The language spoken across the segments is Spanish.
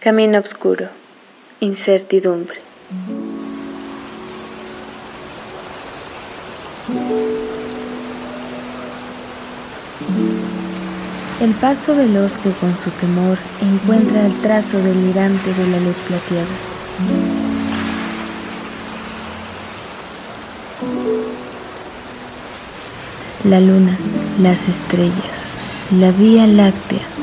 Camino oscuro, incertidumbre. El paso veloz que con su temor encuentra el trazo delirante de la luz plateada. La luna, las estrellas, la vía láctea.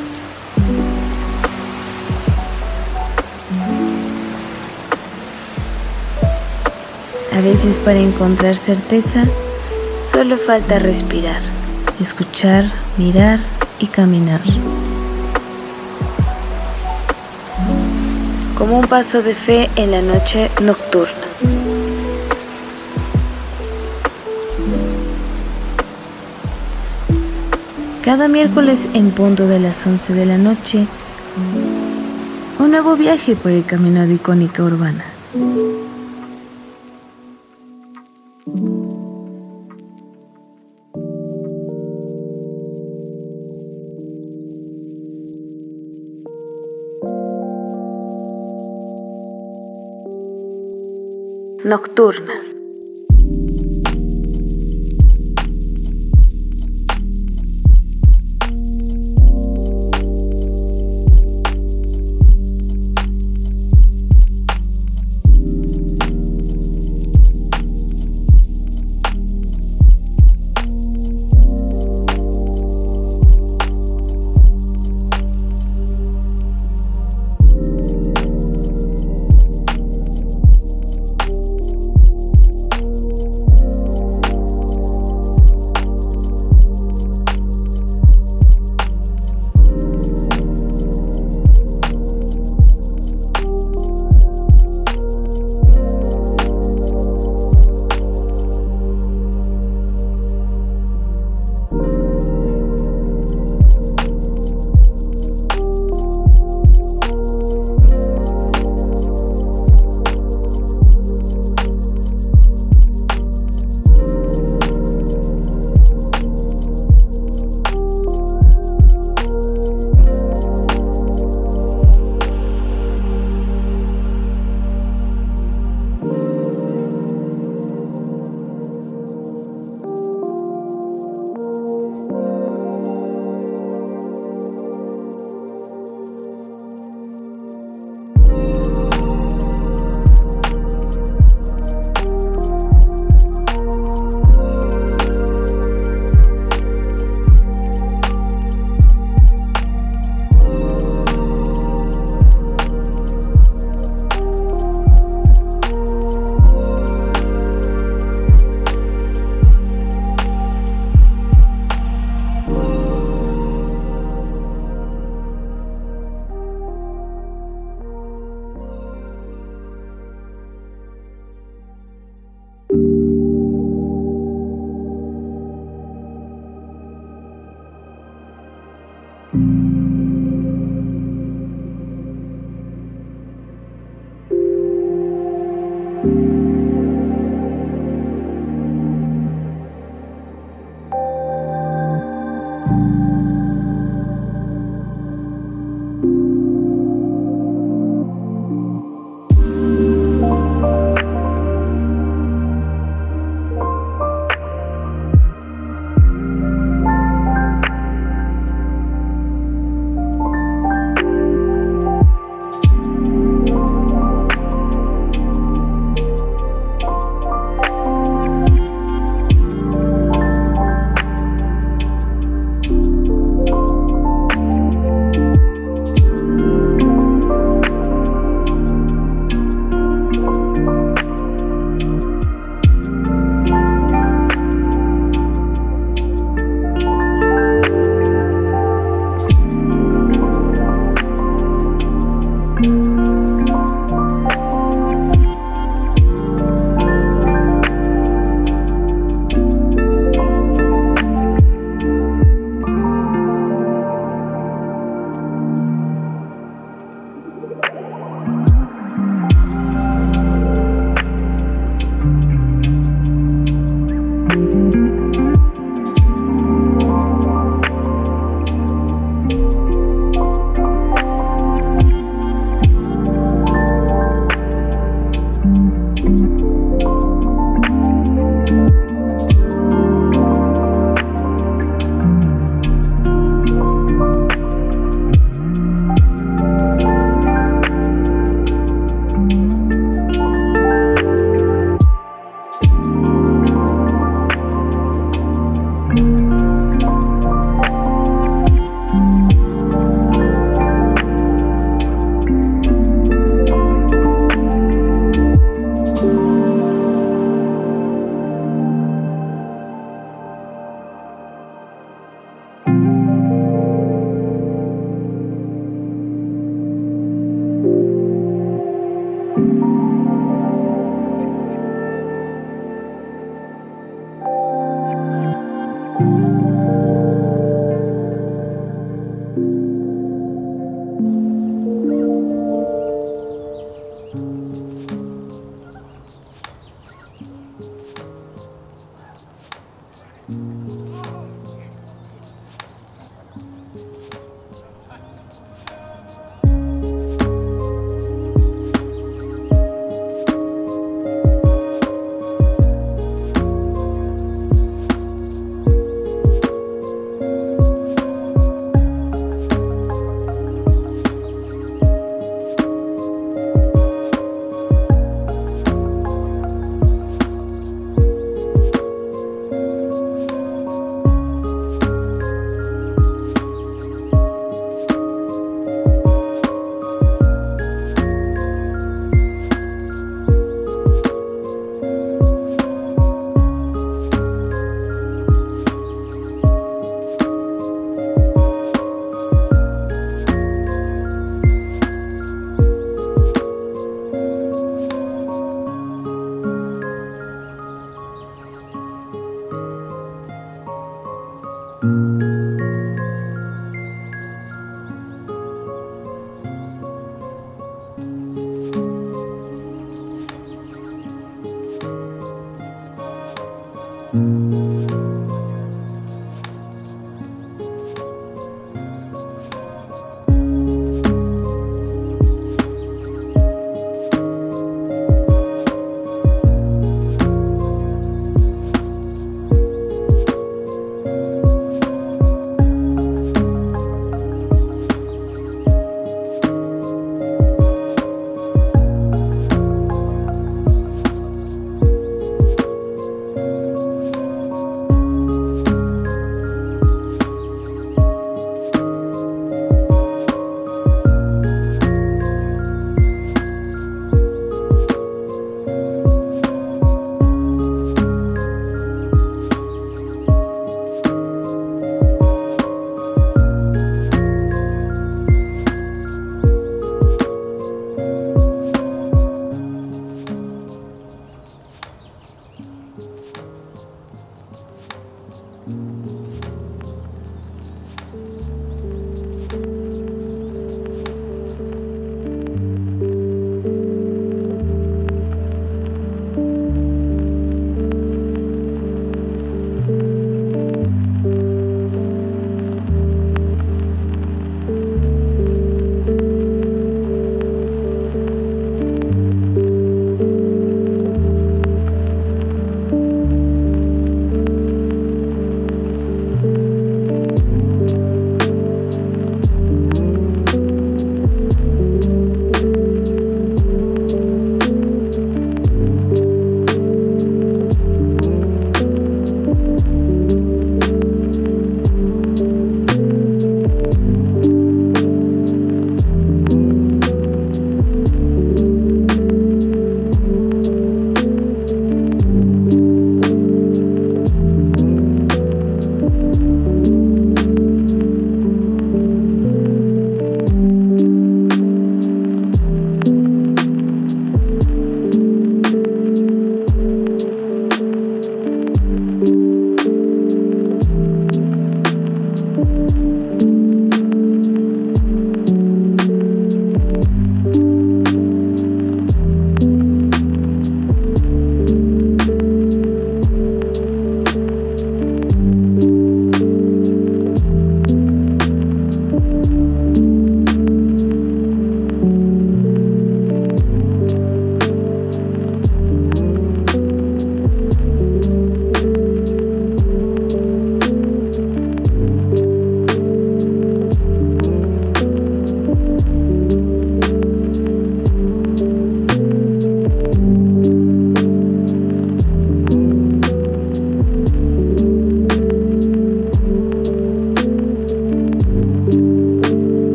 A veces para encontrar certeza, solo falta respirar, escuchar, mirar y caminar. Como un paso de fe en la noche nocturna. Cada miércoles en punto de las 11 de la noche, un nuevo viaje por el camino de icónica urbana. Nocturna.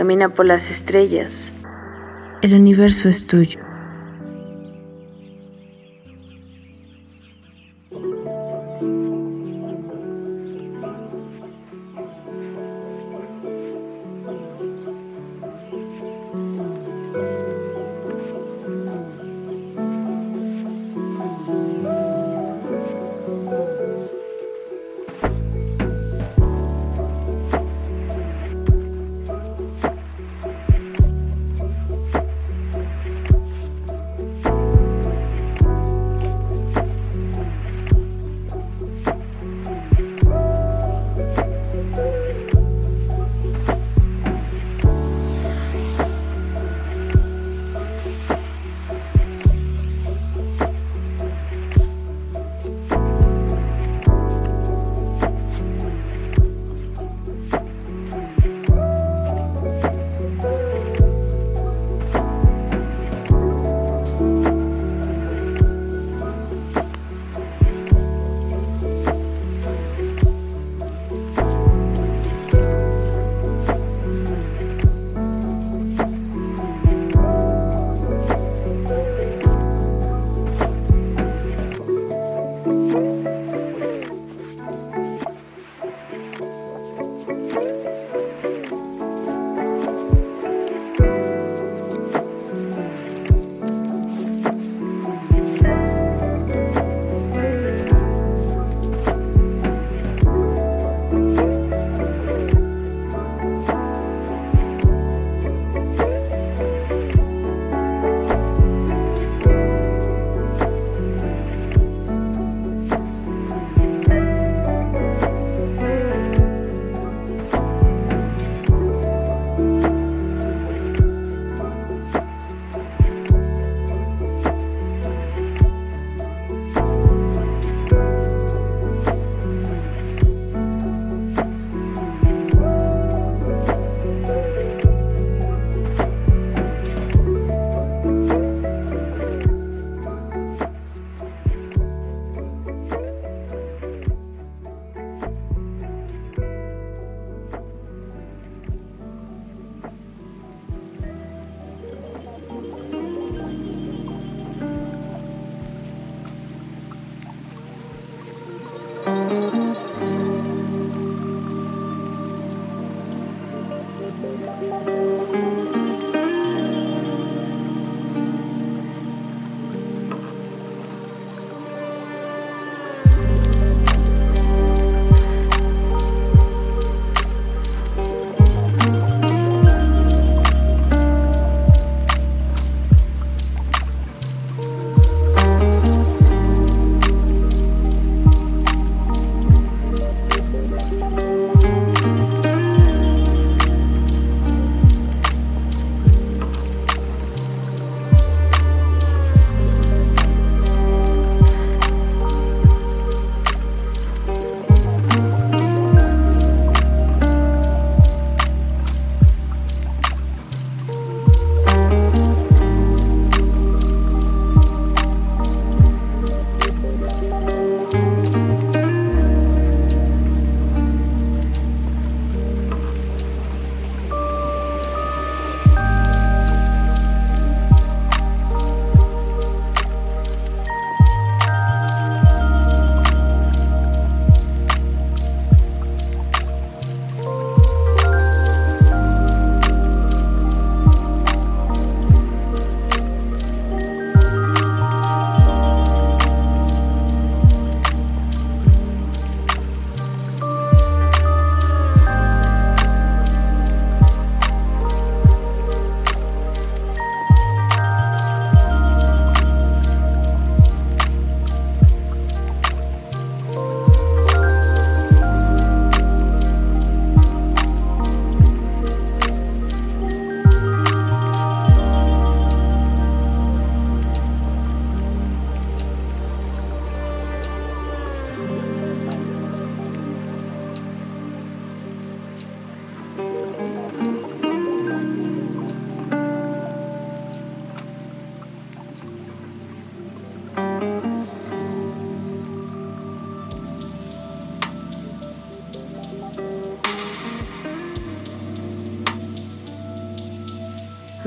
Camina por las estrellas. El universo es tuyo.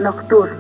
Nocturna.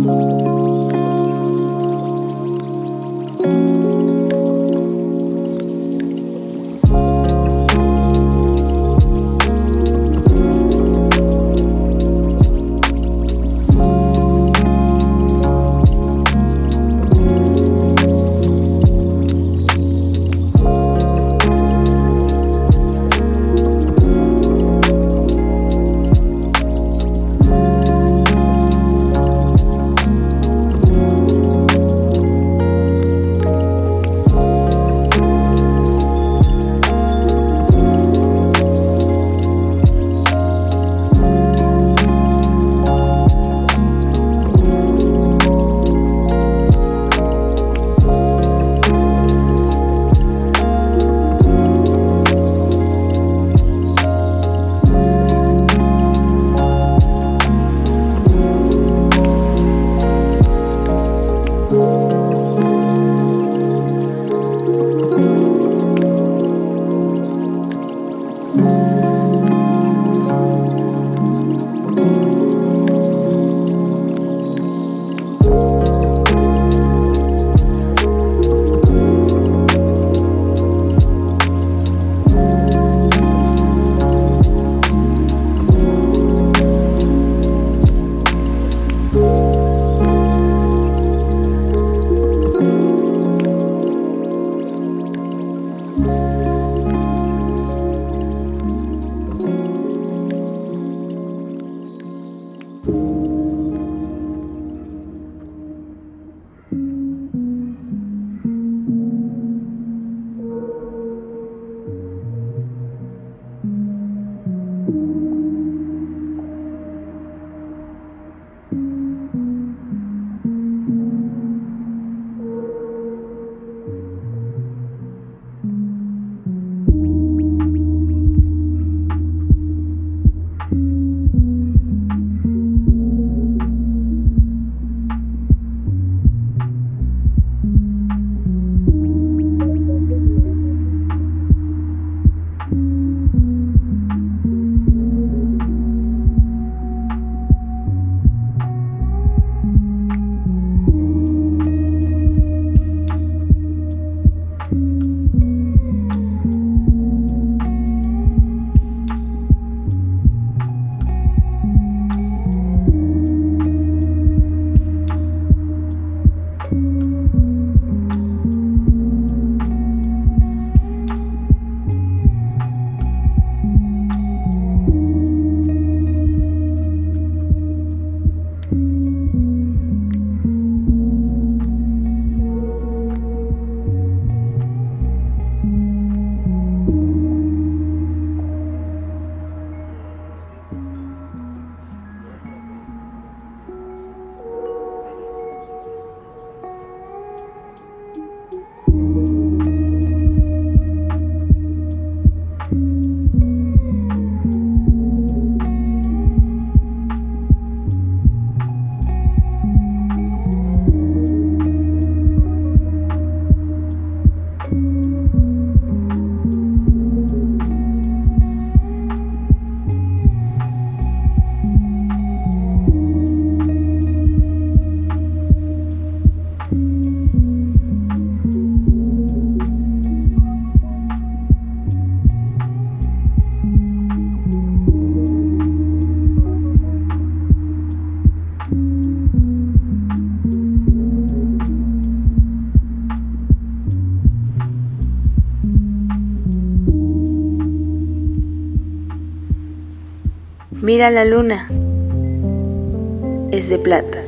Música Mira la luna, es de plata.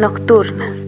Nocturna.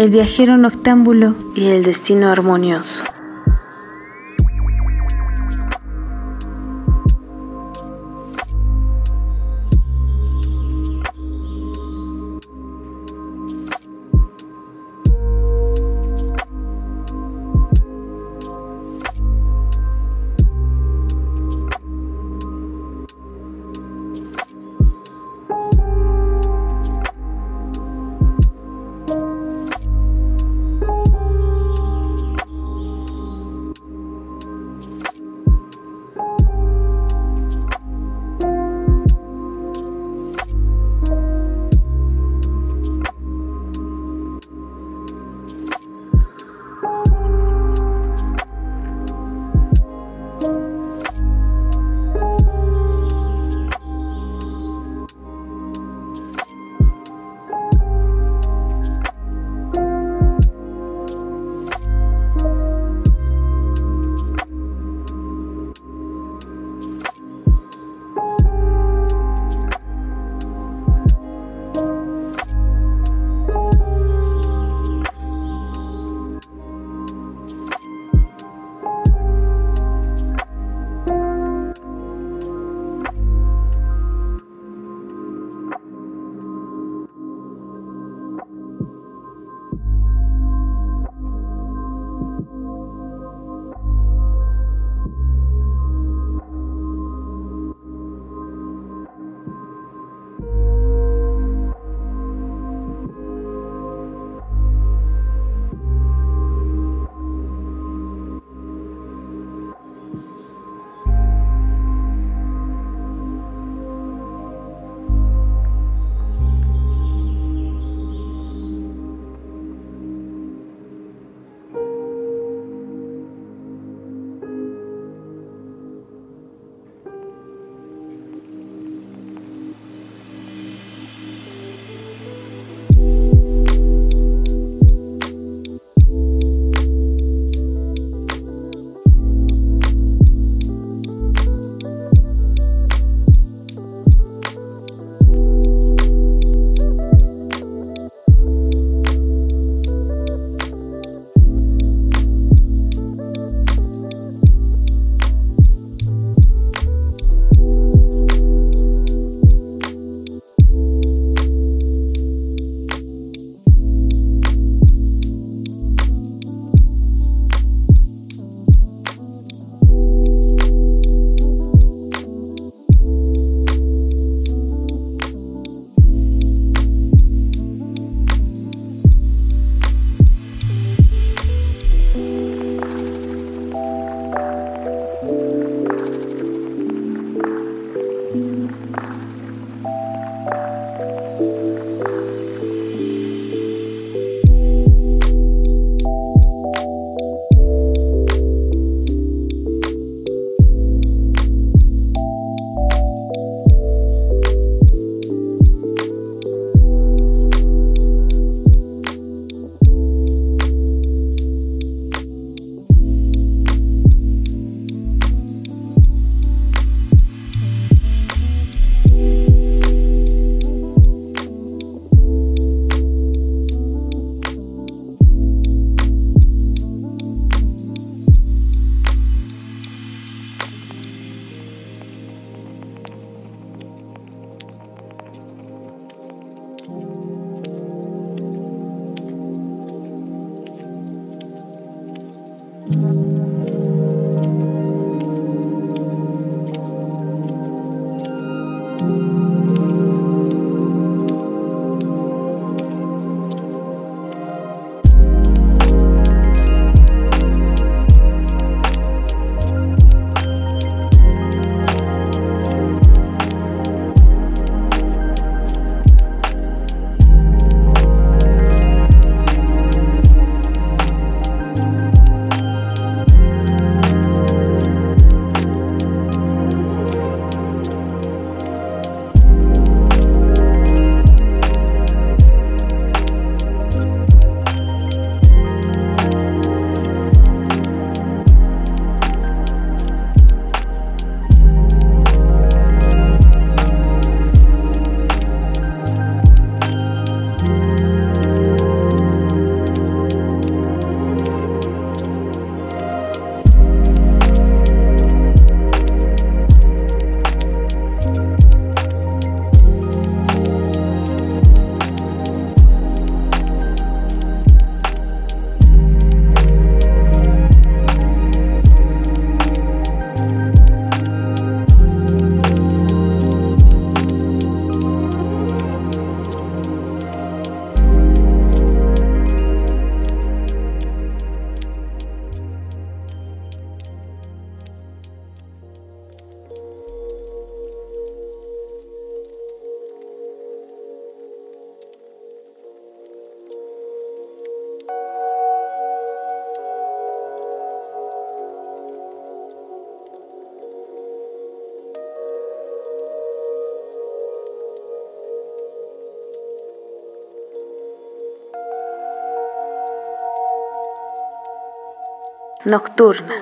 El viajero noctámbulo y el destino armonioso. Nocturna.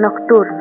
Nocturna.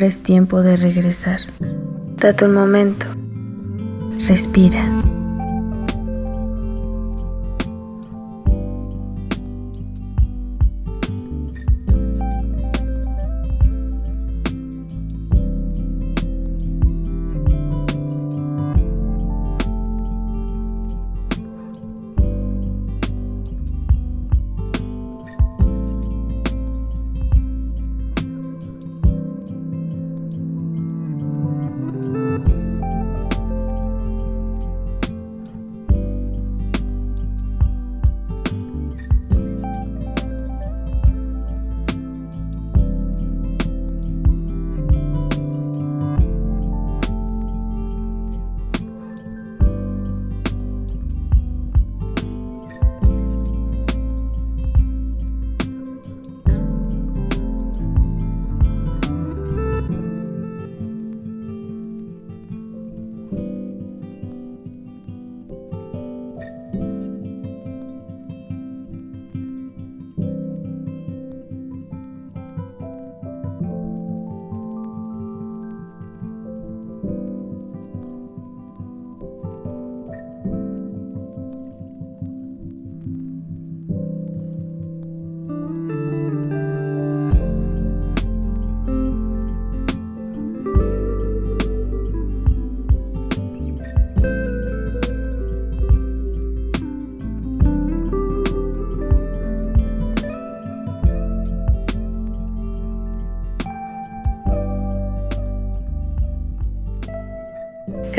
Ahora es tiempo de regresar. Date un momento. Respira.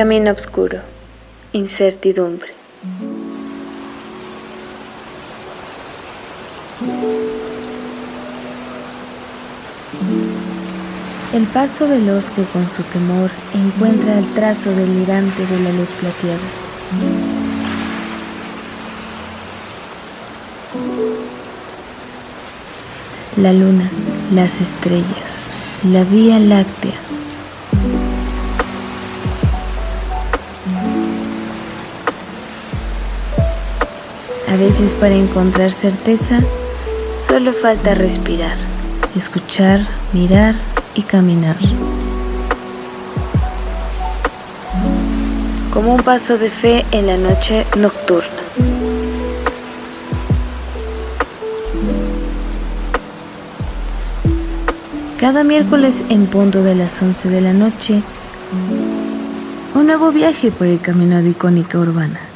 Camino oscuro, incertidumbre. El paso veloz que con su temor encuentra el trazo delirante de la luz plateada. La luna, las estrellas, la vía láctea veces para encontrar certeza solo falta respirar, escuchar, mirar y caminar. Como un paso de fe en la noche nocturna. Cada miércoles en punto de las 11 de la noche, un nuevo viaje por el camino de icónica urbana.